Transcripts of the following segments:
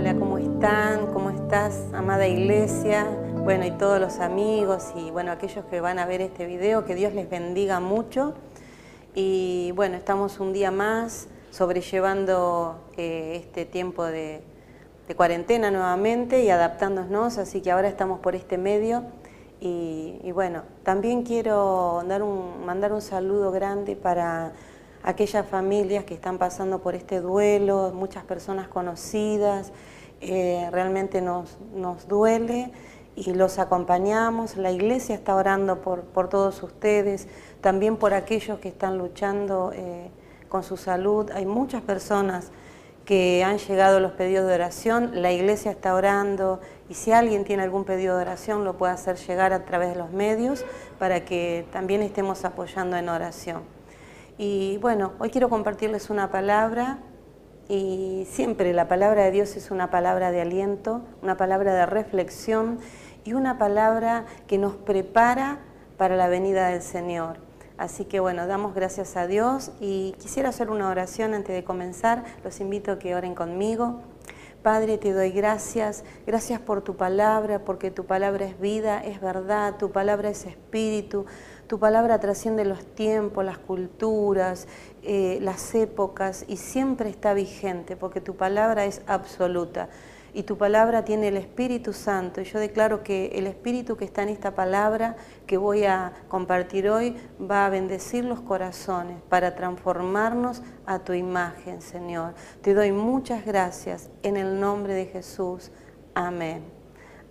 Hola, ¿cómo están? ¿Cómo estás, amada iglesia? Bueno, y todos los amigos y bueno, aquellos que van a ver este video, que Dios les bendiga mucho. Y bueno, estamos un día más sobrellevando eh, este tiempo de, cuarentena nuevamente y adaptándonos, así que ahora estamos por este medio. Y, bueno, también quiero dar un, mandar un saludo grande para aquellas familias que están pasando por este duelo, muchas personas conocidas, eh, realmente nos, duele y los acompañamos. La iglesia está orando por, por todos ustedes, también por aquellos que están luchando eh, con su salud. Hay muchas personas que han llegado los pedidos de oración, la iglesia está orando y si alguien tiene algún pedido de oración lo puede hacer llegar a través de los medios para que también estemos apoyando en oración. Y bueno, hoy quiero compartirles una palabra y siempre la palabra de Dios es una palabra de aliento, una palabra de reflexión y una palabra que nos prepara para la venida del Señor. Así que bueno, damos gracias a Dios y quisiera hacer una oración antes de comenzar. Los invito a que oren conmigo. Padre, te doy gracias, gracias por tu palabra, porque tu palabra es vida, es verdad, tu palabra es espíritu, tu palabra trasciende los tiempos, las culturas, eh, las épocas y siempre está vigente, porque tu palabra es absoluta y tu palabra tiene el Espíritu Santo. Y yo declaro que el Espíritu que está en esta palabra que voy a compartir hoy va a bendecir los corazones para transformarnos a tu imagen, Señor. Te doy muchas gracias en el nombre de Jesús. Amén.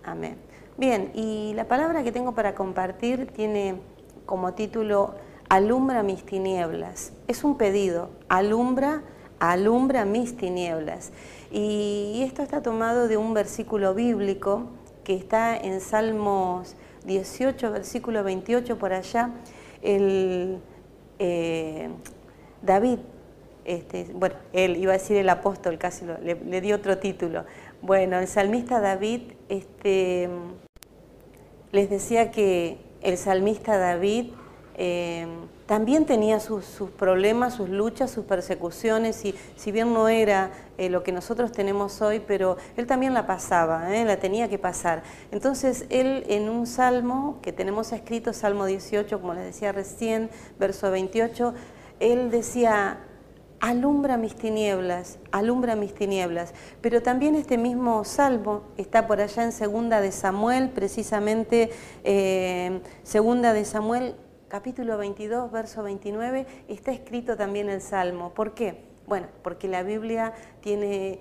Amén. Bien, y la palabra que tengo para compartir tiene como título Alumbra mis tinieblas. Es un pedido, alumbra, alumbra mis tinieblas. Y esto está tomado de un versículo bíblico que está en Salmos 18, versículo 28 por allá. El, eh, David, este, bueno, él iba a decir el apóstol, casi le, dio otro título. Bueno, el salmista David este, les decía que el salmista David eh, también tenía sus, problemas, sus luchas, sus persecuciones, y si bien no era eh, lo que nosotros tenemos hoy, pero él también la pasaba, ¿eh? la tenía que pasar. Entonces él en un salmo que tenemos escrito, Salmo 18, como les decía recién, verso 28, él decía, alumbra mis tinieblas, alumbra mis tinieblas. Pero también este mismo salmo está por allá en Segunda de Samuel, precisamente eh, Segunda de Samuel capítulo 22, verso 29, está escrito también el Salmo. ¿Por qué? Bueno, porque la Biblia tiene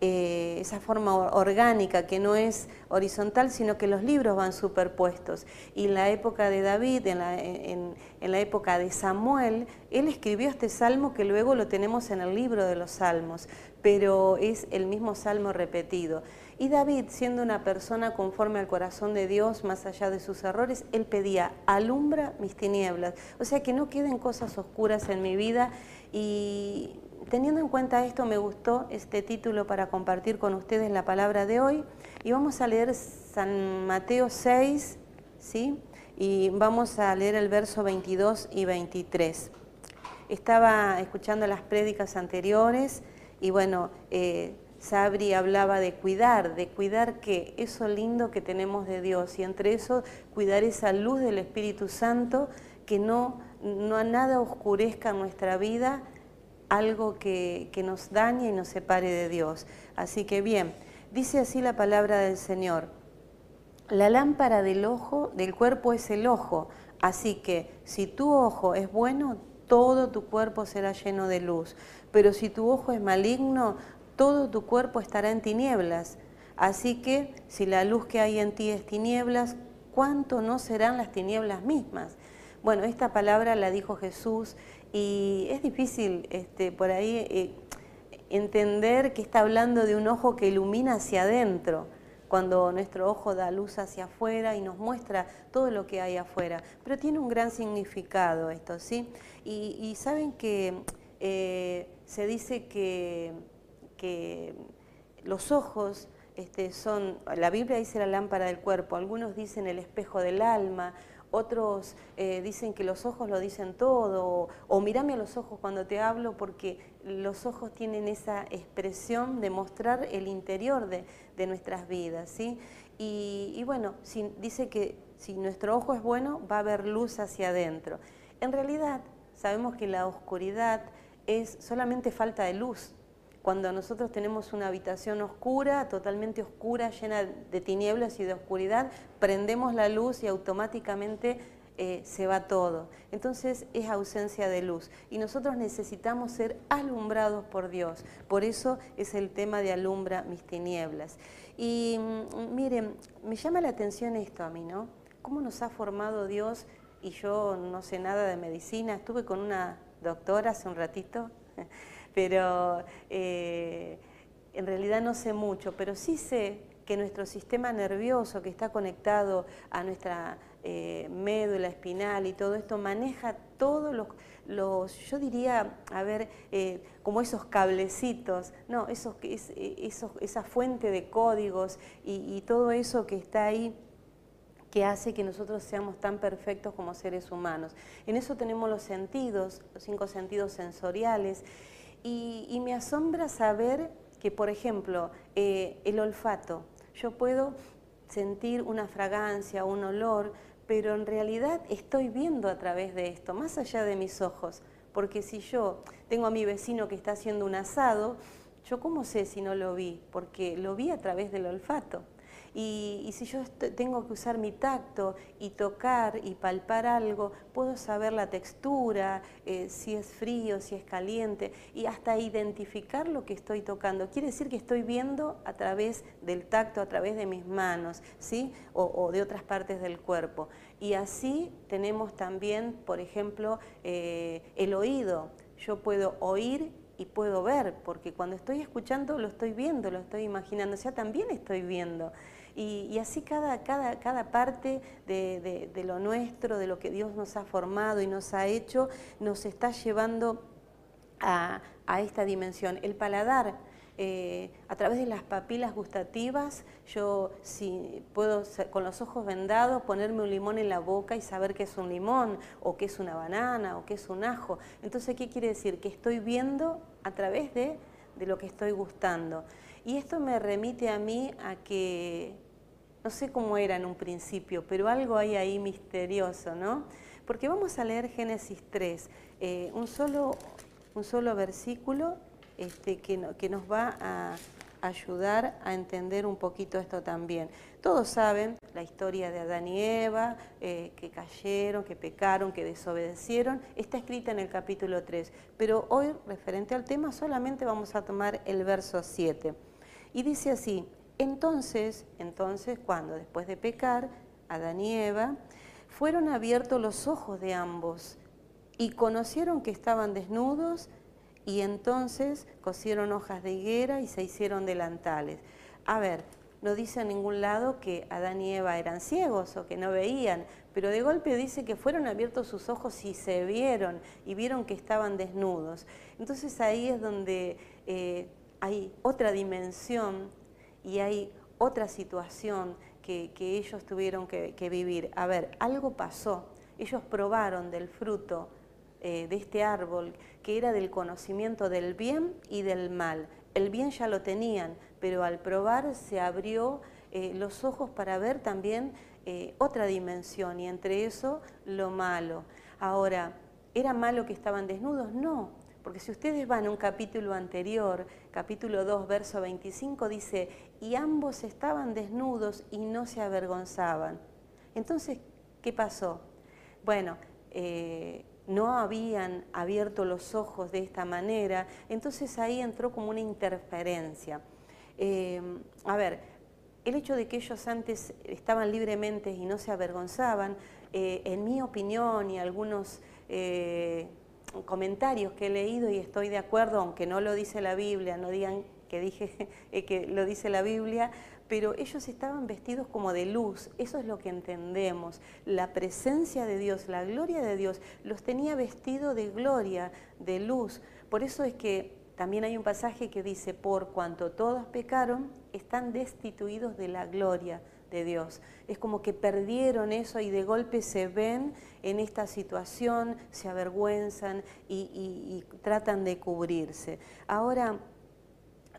eh, esa forma orgánica que no es horizontal, sino que los libros van superpuestos. Y en la época de David, en la, en la, época de Samuel, él escribió este salmo que luego lo tenemos en el libro de los salmos, pero es el mismo salmo repetido. Y David, siendo una persona conforme al corazón de Dios, más allá de sus errores, él pedía, alumbra mis tinieblas. O sea, que no queden cosas oscuras en mi vida. Y teniendo en cuenta esto, me gustó este título para compartir con ustedes la palabra de hoy. Y vamos a leer San Mateo 6, ¿sí? Y vamos a leer el verso 22 y 23. Estaba escuchando las prédicas anteriores y bueno, eh, Sabri hablaba de cuidar, de cuidar que eso lindo que tenemos de Dios y entre eso cuidar esa luz del Espíritu Santo que no, no a nada oscurezca nuestra vida, algo que, que nos dañe y nos separe de Dios. Así que bien, dice así la palabra del Señor. La lámpara del ojo, del cuerpo es el ojo, así que si tu ojo es bueno, todo tu cuerpo será lleno de luz. Pero si tu ojo es maligno, todo tu cuerpo estará en tinieblas. Así que si la luz que hay en ti es tinieblas, ¿cuánto no serán las tinieblas mismas? Bueno, esta palabra la dijo Jesús y es difícil este, por ahí eh, entender que está hablando de un ojo que ilumina hacia adentro, cuando nuestro ojo da luz hacia afuera y nos muestra todo lo que hay afuera. Pero tiene un gran significado esto, ¿sí? Y, saben que eh, se dice que que los ojos este, son, la Biblia dice la lámpara del cuerpo, algunos dicen el espejo del alma, otros eh, dicen que los ojos lo dicen todo, o, o mírame a los ojos cuando te hablo, porque los ojos tienen esa expresión de mostrar el interior de, nuestras vidas, ¿sí? Y, bueno, dice que si nuestro ojo es bueno, va a haber luz hacia adentro. En realidad, sabemos que la oscuridad es solamente falta de luz, cuando nosotros tenemos una habitación oscura, totalmente oscura, llena de tinieblas y de oscuridad, prendemos la luz y automáticamente eh, se va todo. Entonces es ausencia de luz y nosotros necesitamos ser alumbrados por Dios. Por eso es el tema de alumbra mis tinieblas. Y mm, miren, me llama la atención esto a mí, ¿no? ¿Cómo nos ha formado Dios? Y yo no sé nada de medicina, estuve con una doctora hace un ratito pero eh, en realidad no sé mucho, pero sí sé que nuestro sistema nervioso que está conectado a nuestra eh, médula espinal y todo esto maneja todos los, yo diría, a ver, eh, como esos cablecitos, no, esos, esa fuente de códigos y todo eso que está ahí que hace que nosotros seamos tan perfectos como seres humanos. En eso tenemos los sentidos, los cinco sentidos sensoriales, y, me asombra saber que, por ejemplo, eh, el olfato, yo puedo sentir una fragancia, un olor, pero en realidad estoy viendo a través de esto, más allá de mis ojos, porque si yo tengo a mi vecino que está haciendo un asado, yo cómo sé si no lo vi, porque lo vi a través del olfato. Y, si yo tengo que usar mi tacto y tocar y palpar algo, puedo saber la textura, eh, si es frío, si es caliente, y hasta identificar lo que estoy tocando. Quiere decir que estoy viendo a través del tacto, a través de mis manos, ¿sí? o, de otras partes del cuerpo. Y así tenemos también, por ejemplo, eh, el oído. Yo puedo oír y puedo ver, porque cuando estoy escuchando lo estoy viendo, lo estoy imaginando, o sea, también estoy viendo. Y, así cada, cada, cada parte de, lo nuestro, de lo que Dios nos ha formado y nos ha hecho, nos está llevando a, a esta dimensión. El paladar eh, a través de las papilas gustativas, yo si puedo con los ojos vendados ponerme un limón en la boca y saber que es un limón, o que es una banana, o que es un ajo. Entonces, ¿qué quiere decir? Que estoy viendo a través de, de lo que estoy gustando. Y esto me remite a mí a que, no sé cómo era en un principio, pero algo hay ahí misterioso, ¿no? Porque vamos a leer Génesis 3, eh, un, solo, un solo versículo este, que, nos va a ayudar a entender un poquito esto también. Todos saben la historia de Adán y Eva, eh, que cayeron, que pecaron, que desobedecieron, está escrita en el capítulo 3, pero hoy, referente al tema, solamente vamos a tomar el verso 7. Y dice así, entonces, entonces, cuando después de pecar, Adán y Eva, fueron abiertos los ojos de ambos y conocieron que estaban desnudos y entonces cosieron hojas de higuera y se hicieron delantales. A ver, no dice en ningún lado que Adán y Eva eran ciegos o que no veían, pero de golpe dice que fueron abiertos sus ojos y se vieron y vieron que estaban desnudos. Entonces ahí es donde eh, hay otra dimensión y hay otra situación que, ellos tuvieron que, vivir. A ver, algo pasó, ellos probaron del fruto eh, de este árbol, que era del conocimiento del bien y del mal. El bien ya lo tenían, pero al probar se abrió eh, los ojos para ver también eh, otra dimensión y entre eso lo malo. Ahora, ¿era malo que estaban desnudos? No, porque si ustedes van a un capítulo anterior, capítulo 2, verso 25, dice, y ambos estaban desnudos y no se avergonzaban. Entonces, ¿qué pasó? Bueno, no habían abierto los ojos de esta manera, entonces ahí entró como una interferencia. Eh, a ver, el hecho de que ellos antes estaban libremente y no se avergonzaban, eh, en mi opinión y algunos eh, comentarios que he leído y estoy de acuerdo, aunque no lo dice la Biblia, no digan que dije que lo dice la Biblia, pero ellos estaban vestidos como de luz, eso es lo que entendemos. La presencia de Dios, la gloria de Dios, los tenía vestidos de gloria, de luz. Por eso es que también hay un pasaje que dice, por cuanto todos pecaron, están destituidos de la gloria de Dios. Es como que perdieron eso y de golpe se ven en esta situación, se avergüenzan y, tratan de cubrirse. Ahora,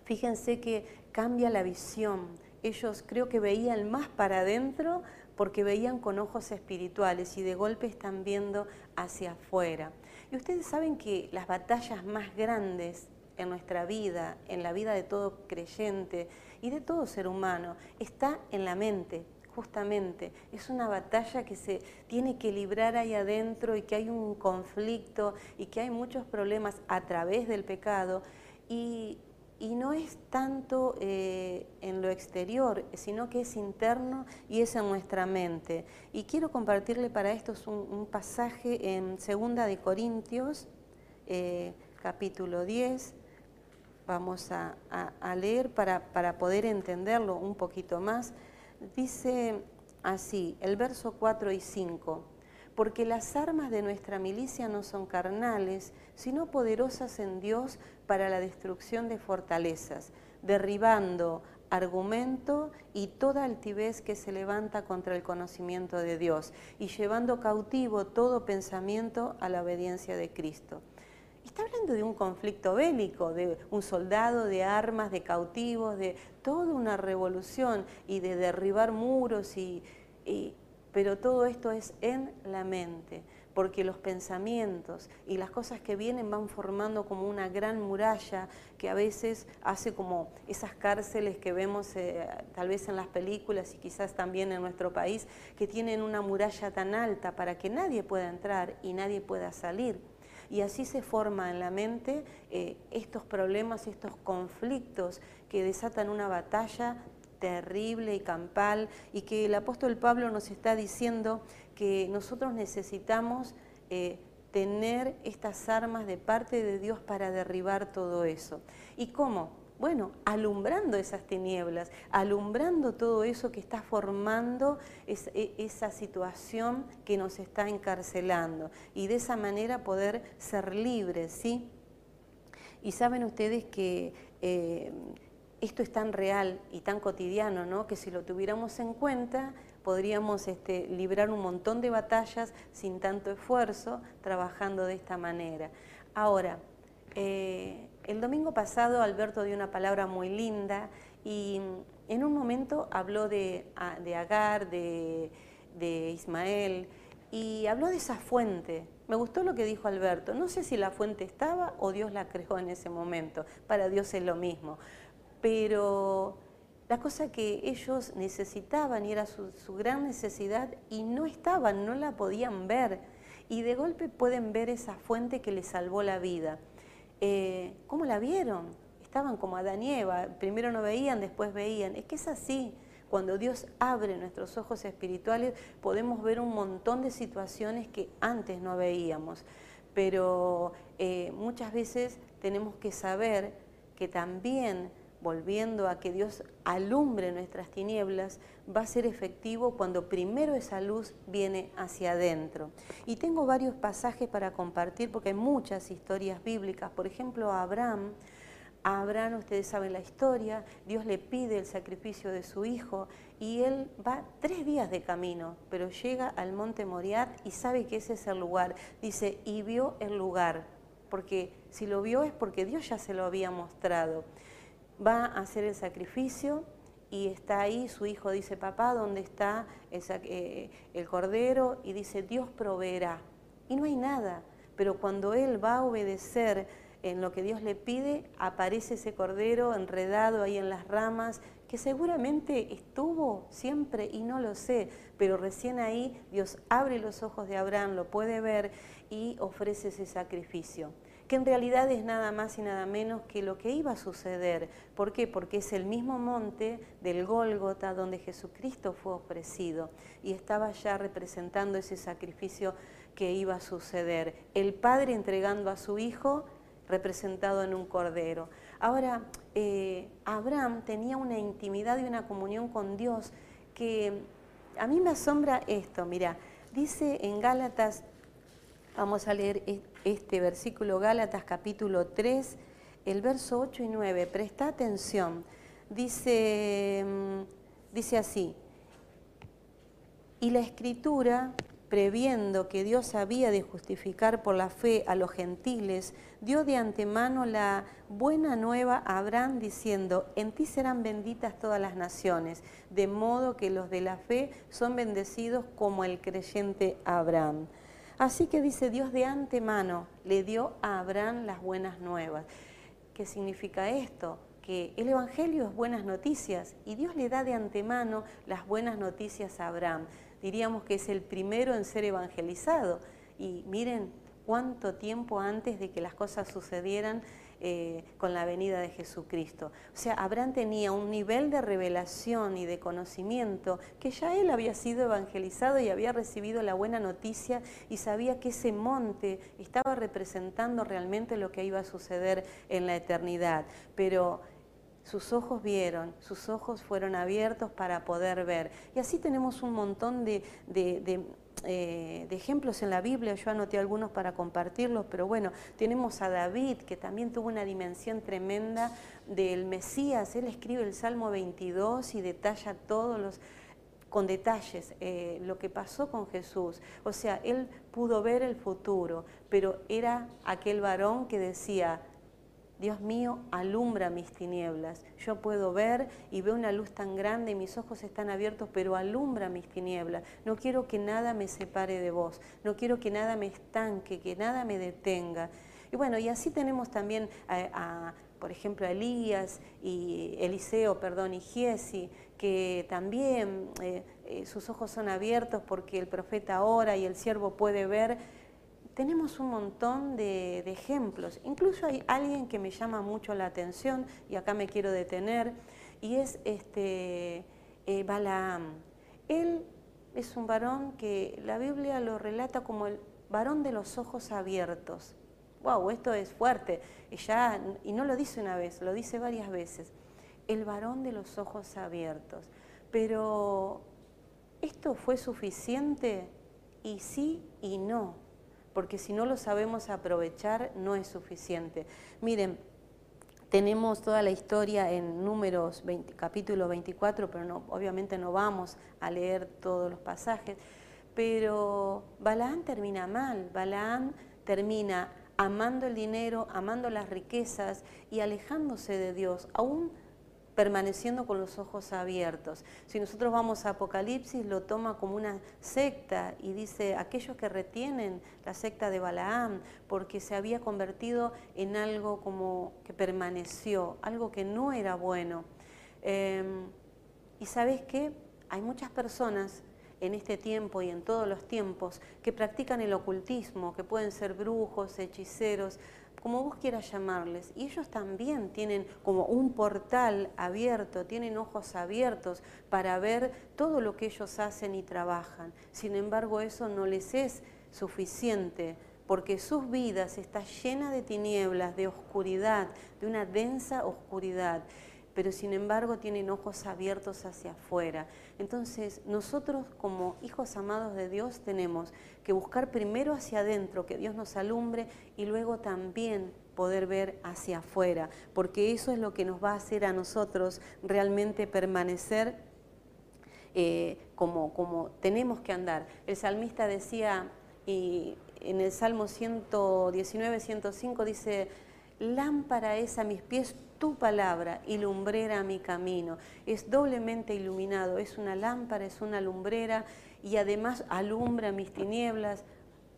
fíjense que cambia la visión. Ellos creo que veían más para adentro porque veían con ojos espirituales y de golpe están viendo hacia afuera. Y ustedes saben que las batallas más grandes en nuestra vida, en la vida de todo creyente y de todo ser humano, está en la mente, justamente. Es una batalla que se tiene que librar ahí adentro y que hay un conflicto y que hay muchos problemas a través del pecado y, no es tanto eh, en lo exterior, sino que es interno y es en nuestra mente. Y quiero compartirle para esto un, pasaje en Segunda de Corintios, eh, capítulo 10, vamos a, leer para, para, poder entenderlo un poquito más. Dice así, el verso 4 y 5, porque las armas de nuestra milicia no son carnales, sino poderosas en Dios para la destrucción de fortalezas, derribando argumento y toda altivez que se levanta contra el conocimiento de Dios y llevando cautivo todo pensamiento a la obediencia de Cristo. Está hablando de un conflicto bélico, de un soldado, de armas, de cautivos, de toda una revolución y de derribar muros, y, pero todo esto es en la mente, porque los pensamientos y las cosas que vienen van formando como una gran muralla que a veces hace como esas cárceles que vemos eh, tal vez en las películas y quizás también en nuestro país, que tienen una muralla tan alta para que nadie pueda entrar y nadie pueda salir y así se forma en la mente eh, estos problemas, estos conflictos que desatan una batalla terrible y campal y que el apóstol Pablo nos está diciendo que nosotros necesitamos eh, tener estas armas de parte de Dios para derribar todo eso. ¿Y cómo? Bueno, alumbrando esas tinieblas, alumbrando todo eso que está formando e, esa situación que nos está encarcelando y de esa manera poder ser libres, ¿sí? Y saben ustedes que eh, esto es tan real y tan cotidiano, ¿no? Que si lo tuviéramos en cuenta, podríamos este, librar un montón de batallas sin tanto esfuerzo, trabajando de esta manera. Ahora, eh, el domingo pasado Alberto dio una palabra muy linda y en un momento habló de, Agar, de, Ismael y habló de esa fuente. Me gustó lo que dijo Alberto. No sé si la fuente estaba o Dios la creó en ese momento. Para Dios es lo mismo. Pero la cosa que ellos necesitaban y era su, su gran necesidad y no estaban, no la podían ver. Y de golpe pueden ver esa fuente que les salvó la vida. Eh, ¿cómo la vieron? Estaban como Adán y Eva, primero no veían, después veían. Es que es así. Cuando Dios abre nuestros ojos espirituales podemos ver un montón de situaciones que antes no veíamos. Pero eh, muchas veces tenemos que saber que también volviendo a que Dios alumbre nuestras tinieblas, va a ser efectivo cuando primero esa luz viene hacia adentro. Y tengo varios pasajes para compartir porque hay muchas historias bíblicas. Por ejemplo, a Abraham, a Abraham, ustedes saben la historia, Dios le pide el sacrificio de su hijo y él va tres días de camino, pero llega al monte Moriat y sabe que ese es el lugar. Dice, y vio el lugar, porque si lo vio es porque Dios ya se lo había mostrado va a hacer el sacrificio y está ahí, su hijo dice, papá, ¿dónde está eh, el cordero? Y dice, Dios proveerá. Y no hay nada, pero cuando él va a obedecer en lo que Dios le pide, aparece ese cordero enredado ahí en las ramas, que seguramente estuvo siempre y no lo sé, pero recién ahí Dios abre los ojos de Abraham, lo puede ver y ofrece ese sacrificio que en realidad es nada más y nada menos que lo que iba a suceder. ¿Por qué? Porque es el mismo monte del Gólgota donde Jesucristo fue ofrecido y estaba ya representando ese sacrificio que iba a suceder. El Padre entregando a su Hijo representado en un cordero. Ahora, eh, Abraham tenía una intimidad y una comunión con Dios que a mí me asombra esto, mira, dice en Gálatas Vamos a leer este versículo Gálatas capítulo 3, el verso 8 y 9. Presta atención. Dice, mm, dice así, Y la escritura, previendo que Dios había de justificar por la fe a los gentiles, dio de antemano la buena nueva a Abraham diciendo, en ti serán benditas todas las naciones, de modo que los de la fe son bendecidos como el creyente Abraham. Así que dice Dios de antemano, le dio a Abraham las buenas nuevas. ¿Qué significa esto? Que el Evangelio es buenas noticias y Dios le da de antemano las buenas noticias a Abraham. Diríamos que es el primero en ser evangelizado. Y miren cuánto tiempo antes de que las cosas sucedieran eh, con la venida de Jesucristo. O sea, Abraham tenía un nivel de revelación y de conocimiento que ya él había sido evangelizado y había recibido la buena noticia y sabía que ese monte estaba representando realmente lo que iba a suceder en la eternidad. Pero sus ojos vieron, sus ojos fueron abiertos para poder ver. Y así tenemos un montón de, eh, de ejemplos en la Biblia, yo anoté algunos para compartirlos, pero bueno, tenemos a David, que también tuvo una dimensión tremenda del Mesías, él escribe el Salmo 22 y detalla todos los con detalles eh, lo que pasó con Jesús. O sea, él pudo ver el futuro, pero era aquel varón que decía, Dios mío, alumbra mis tinieblas. Yo puedo ver y veo una luz tan grande, mis ojos están abiertos, pero alumbra mis tinieblas. No quiero que nada me separe de vos, no quiero que nada me estanque, que nada me detenga. Y bueno, y así tenemos también a, por ejemplo, a Elías y Eliseo, perdón, y Giesi, que también eh, eh, sus ojos son abiertos porque el profeta ora y el siervo puede ver tenemos un montón de, ejemplos. Incluso hay alguien que me llama mucho la atención, y acá me quiero detener, y es este, eh, Balaam. Él es un varón que la Biblia lo relata como el varón de los ojos abiertos. ¡Wow! Esto es fuerte. Y, ya, y no lo dice una vez, lo dice varias veces. El varón de los ojos abiertos. Pero, ¿esto fue suficiente? Y sí y no porque si no lo sabemos aprovechar no es suficiente. Miren, tenemos toda la historia en números 20, capítulo 24, pero obviamente no vamos a leer todos los pasajes, pero Balaán termina mal, Balaán termina amando el dinero, amando las riquezas y alejándose de Dios, aún permaneciendo con los ojos abiertos. Si nosotros vamos a Apocalipsis, lo toma como una secta y dice aquellos que retienen la secta de Balaam, porque se había convertido en algo como que permaneció, algo que no era bueno. Em, y sabes qué? Hay muchas personas en este tiempo y en todos los tiempos que practican el ocultismo, que pueden ser brujos, hechiceros, como vos quieras llamarles, y ellos también tienen como un portal abierto, tienen ojos abiertos para ver todo lo que ellos hacen y trabajan. Sin embargo, eso no les es suficiente porque sus vidas están llenas de tinieblas, de oscuridad, de una densa oscuridad pero sin embargo tienen ojos abiertos hacia afuera. Entonces nosotros como hijos amados de Dios tenemos que buscar primero hacia adentro, que Dios nos alumbre y luego también poder ver hacia afuera, porque eso es lo que nos va a hacer a nosotros realmente permanecer eh, como, como tenemos que andar. El salmista decía, y en el Salmo 119, 105 dice, lámpara es a mis pies tu palabra y lumbrera mi camino. Es doblemente iluminado, es una lámpara, es una lumbrera y además alumbra mis tinieblas.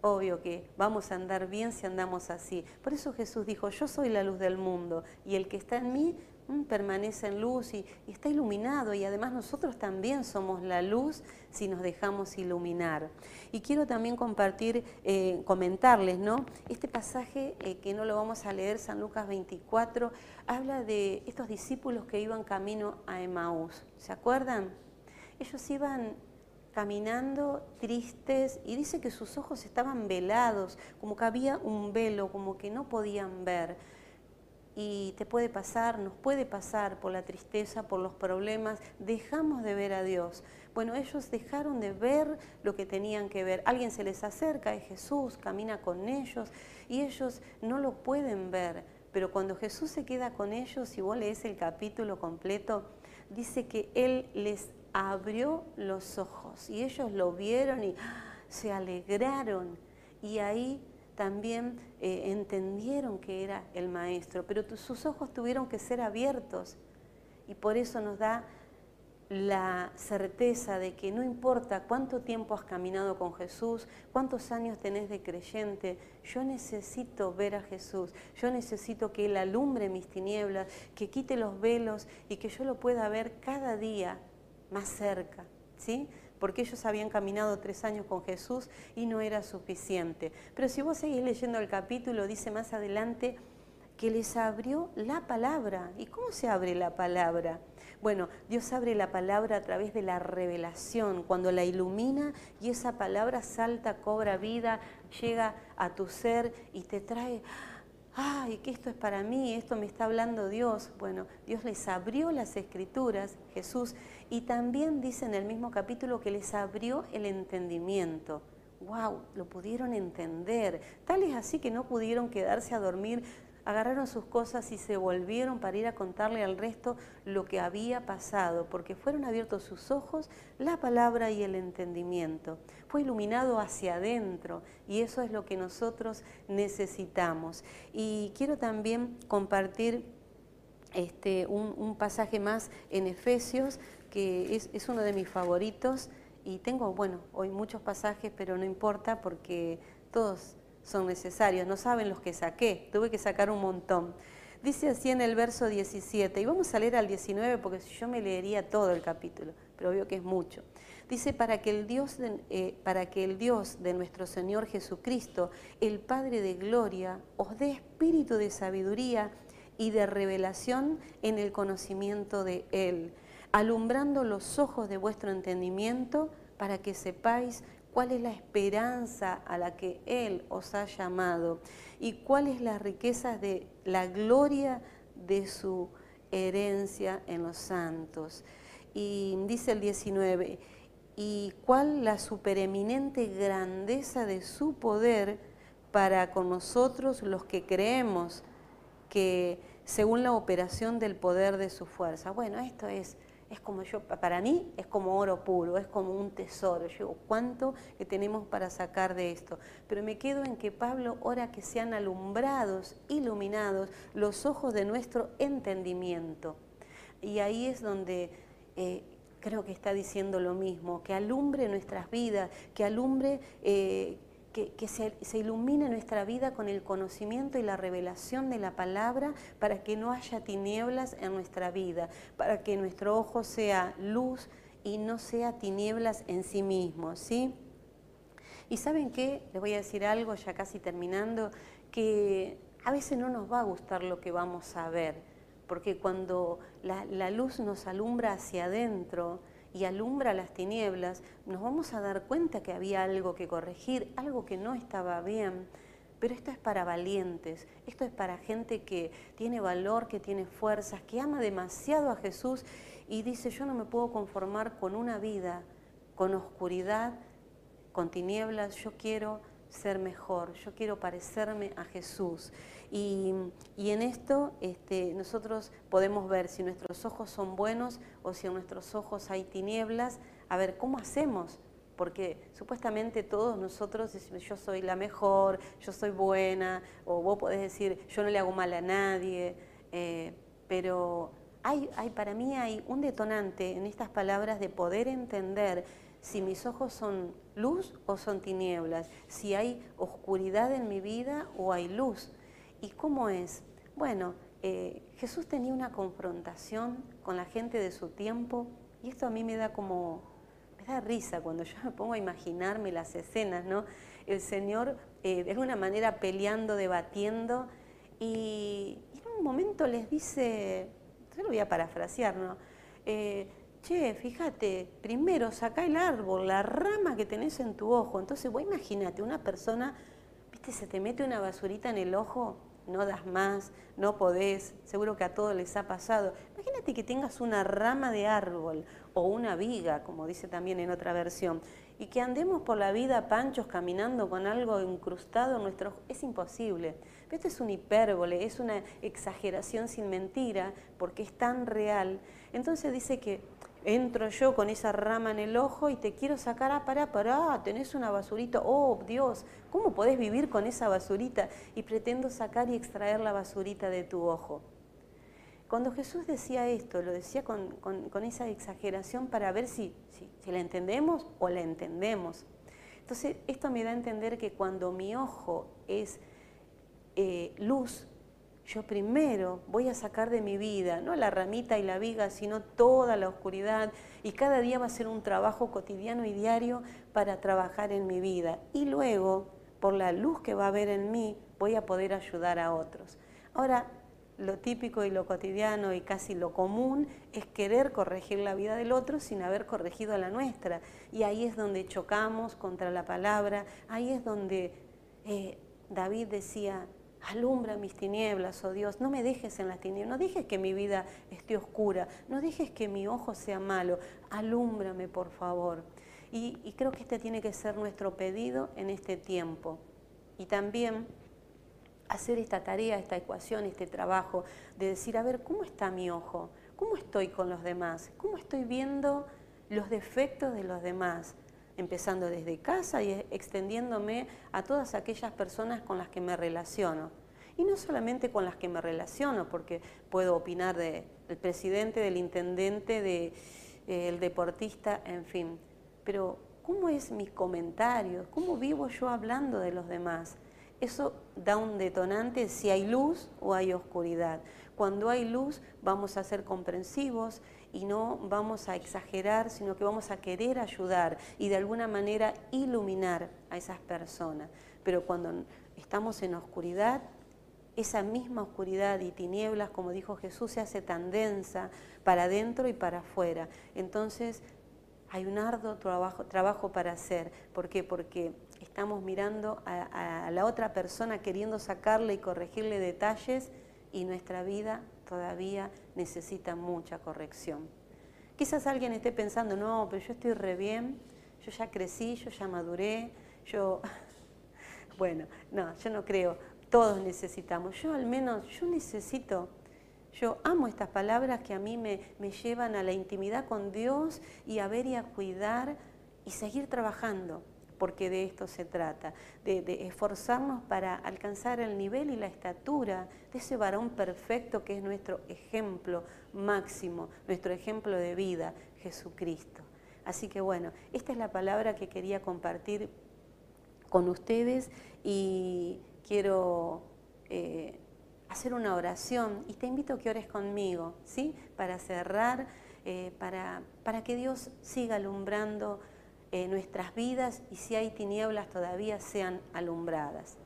Obvio que vamos a andar bien si andamos así. Por eso Jesús dijo, yo soy la luz del mundo y el que está en mí permanece en luz y, está iluminado y además nosotros también somos la luz si nos dejamos iluminar. Y quiero también compartir, eh, comentarles, ¿no? Este pasaje eh, que no lo vamos a leer, San Lucas 24, habla de estos discípulos que iban camino a Emaús. ¿Se acuerdan? Ellos iban caminando tristes y dice que sus ojos estaban velados, como que había un velo, como que no podían ver y te puede pasar, nos puede pasar por la tristeza, por los problemas, dejamos de ver a Dios. Bueno, ellos dejaron de ver lo que tenían que ver. Alguien se les acerca, es Jesús, camina con ellos y ellos no lo pueden ver. Pero cuando Jesús se queda con ellos, si vos lees el capítulo completo, dice que Él les abrió los ojos y ellos lo vieron y se alegraron y ahí también eh, entendieron que era el Maestro, pero sus ojos tuvieron que ser abiertos y por eso nos da la certeza de que no importa cuánto tiempo has caminado con Jesús, cuántos años tenés de creyente, yo necesito ver a Jesús, yo necesito que Él alumbre mis tinieblas, que quite los velos y que yo lo pueda ver cada día más cerca, ¿sí? Porque ellos habían caminado tres años con Jesús y no era suficiente. Pero si vos seguís leyendo el capítulo, dice más adelante que les abrió la palabra. ¿Y cómo se abre la palabra? Bueno, Dios abre la palabra a través de la revelación, cuando la ilumina y esa palabra salta, cobra vida, llega a tu ser y te trae ay, que esto es para mí, esto me está hablando Dios. Bueno, Dios les abrió las escrituras, Jesús, y también dice en el mismo capítulo que les abrió el entendimiento. ¡Wow! Lo pudieron entender. Tal es así que no pudieron quedarse a dormir agarraron sus cosas y se volvieron para ir a contarle al resto lo que había pasado, porque fueron abiertos sus ojos, la palabra y el entendimiento. Fue iluminado hacia adentro y eso es lo que nosotros necesitamos. Y quiero también compartir este, un, pasaje más en Efesios, que es, es uno de mis favoritos. Y tengo, bueno, hoy muchos pasajes, pero no importa porque todos son necesarios, no saben los que saqué, tuve que sacar un montón. Dice así en el verso 17, y vamos a leer al 19 porque yo me leería todo el capítulo, pero veo que es mucho. Dice, para que, el Dios de, eh, para que el Dios de nuestro Señor Jesucristo, el Padre de Gloria, os dé espíritu de sabiduría y de revelación en el conocimiento de Él, alumbrando los ojos de vuestro entendimiento para que sepáis cuál es la esperanza a la que Él os ha llamado y cuáles las riquezas de la gloria de su herencia en los santos. Y dice el 19, y cuál la supereminente grandeza de su poder para con nosotros los que creemos que según la operación del poder de su fuerza. Bueno, esto es es como yo, para mí es como oro puro, es como un tesoro. Yo digo, ¿cuánto que tenemos para sacar de esto? Pero me quedo en que Pablo ora que sean alumbrados, iluminados los ojos de nuestro entendimiento. Y ahí es donde eh, creo que está diciendo lo mismo, que alumbre nuestras vidas, que alumbre... Eh, que, se, ilumine nuestra vida con el conocimiento y la revelación de la palabra para que no haya tinieblas en nuestra vida, para que nuestro ojo sea luz y no sea tinieblas en sí mismo, ¿sí? Y ¿saben qué? Les voy a decir algo ya casi terminando, que a veces no nos va a gustar lo que vamos a ver, porque cuando la, la luz nos alumbra hacia adentro, y alumbra las tinieblas, nos vamos a dar cuenta que había algo que corregir, algo que no estaba bien. Pero esto es para valientes, esto es para gente que tiene valor, que tiene fuerzas, que ama demasiado a Jesús y dice, yo no me puedo conformar con una vida con oscuridad, con tinieblas, yo quiero ser mejor, yo quiero parecerme a Jesús. Y, en esto este, nosotros podemos ver si nuestros ojos son buenos o si en nuestros ojos hay tinieblas, a ver cómo hacemos. Porque supuestamente todos nosotros decimos, yo soy la mejor, yo soy buena, o vos podés decir, yo no le hago mal a nadie, eh, pero hay, hay, para mí hay un detonante en estas palabras de poder entender si mis ojos son luz o son tinieblas, si hay oscuridad en mi vida o hay luz. ¿Y cómo es? Bueno, eh, Jesús tenía una confrontación con la gente de su tiempo y esto a mí me da como, me da risa cuando yo me pongo a imaginarme las escenas, ¿no? El Señor eh, de alguna manera peleando, debatiendo y, en un momento les dice, yo lo voy a parafrasear, ¿no? Eh, che, fíjate, primero saca el árbol, la rama que tenés en tu ojo. Entonces vos imagínate, una persona, viste, se te mete una basurita en el ojo, no das más, no podés, seguro que a todos les ha pasado. Imagínate que tengas una rama de árbol o una viga, como dice también en otra versión, y que andemos por la vida panchos caminando con algo incrustado en nuestro ojo. Es imposible. Esto es un hipérbole, es una exageración sin mentira, porque es tan real. Entonces dice que entro yo con esa rama en el ojo y te quiero sacar, ah, pará, pará, tenés una basurita, oh Dios, ¿cómo podés vivir con esa basurita? Y pretendo sacar y extraer la basurita de tu ojo. Cuando Jesús decía esto, lo decía con, esa exageración para ver si, si, la entendemos o la entendemos. Entonces, esto me da a entender que cuando mi ojo es eh, luz, yo primero voy a sacar de mi vida, no la ramita y la viga, sino toda la oscuridad, y cada día va a ser un trabajo cotidiano y diario para trabajar en mi vida. Y luego, por la luz que va a haber en mí, voy a poder ayudar a otros. Ahora, lo típico y lo cotidiano y casi lo común es querer corregir la vida del otro sin haber corregido la nuestra. Y ahí es donde chocamos contra la palabra, ahí es donde eh, David decía, alumbra mis tinieblas, oh Dios, no me dejes en las tinieblas, no dejes que mi vida esté oscura, no dejes que mi ojo sea malo, alúmbrame por favor. Y, creo que este tiene que ser nuestro pedido en este tiempo. Y también hacer esta tarea, esta ecuación, este trabajo de decir, a ver, ¿cómo está mi ojo? ¿Cómo estoy con los demás? ¿Cómo estoy viendo los defectos de los demás? Empezando desde casa y extendiéndome a todas aquellas personas con las que me relaciono. Y no solamente con las que me relaciono, porque puedo opinar del presidente, del intendente, del de, deportista, en fin. Pero, ¿cómo es mis comentarios? ¿Cómo vivo yo hablando de los demás? eso da un detonante si hay luz o hay oscuridad. Cuando hay luz vamos a ser comprensivos y no vamos a exagerar, sino que vamos a querer ayudar y de alguna manera iluminar a esas personas. Pero cuando estamos en oscuridad, esa misma oscuridad y tinieblas, como dijo Jesús, se hace tan densa para adentro y para afuera. Entonces hay un arduo trabajo, trabajo para hacer. ¿Por qué? Porque estamos mirando a, la otra persona queriendo sacarle y corregirle detalles y nuestra vida todavía necesita mucha corrección. Quizás alguien esté pensando, no, pero yo estoy re bien, yo ya crecí, yo ya maduré, yo... Bueno, no, yo no creo, todos necesitamos, yo al menos, yo necesito yo amo estas palabras que a mí me, me, llevan a la intimidad con Dios y a ver y a cuidar y seguir trabajando porque de esto se trata, de, esforzarnos para alcanzar el nivel y la estatura de ese varón perfecto que es nuestro ejemplo máximo, nuestro ejemplo de vida, Jesucristo. Así que bueno, esta es la palabra que quería compartir con ustedes y quiero eh, hacer una oración y te invito a que ores conmigo, ¿sí? Para cerrar, eh, para, para que Dios siga alumbrando eh, nuestras vidas y si hay tinieblas todavía sean alumbradas.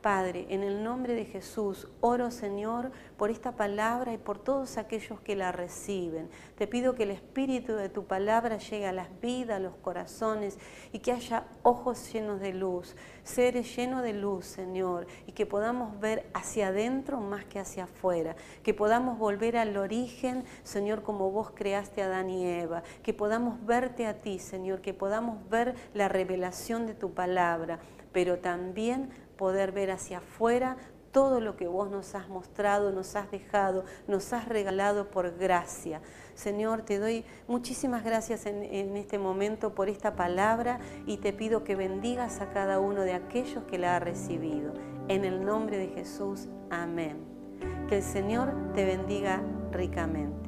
Padre, en el nombre de Jesús, oro Señor por esta palabra y por todos aquellos que la reciben. Te pido que el espíritu de tu palabra llegue a las vidas, a los corazones y que haya ojos llenos de luz, seres llenos de luz, Señor, y que podamos ver hacia adentro más que hacia afuera, que podamos volver al origen, Señor, como vos creaste a Adán y Eva, que podamos verte a ti, Señor, que podamos ver la revelación de tu palabra, pero también poder ver hacia afuera todo lo que vos nos has mostrado, nos has dejado, nos has regalado por gracia. Señor, te doy muchísimas gracias en, este momento por esta palabra y te pido que bendigas a cada uno de aquellos que la ha recibido. En el nombre de Jesús, amén. Que el Señor te bendiga ricamente.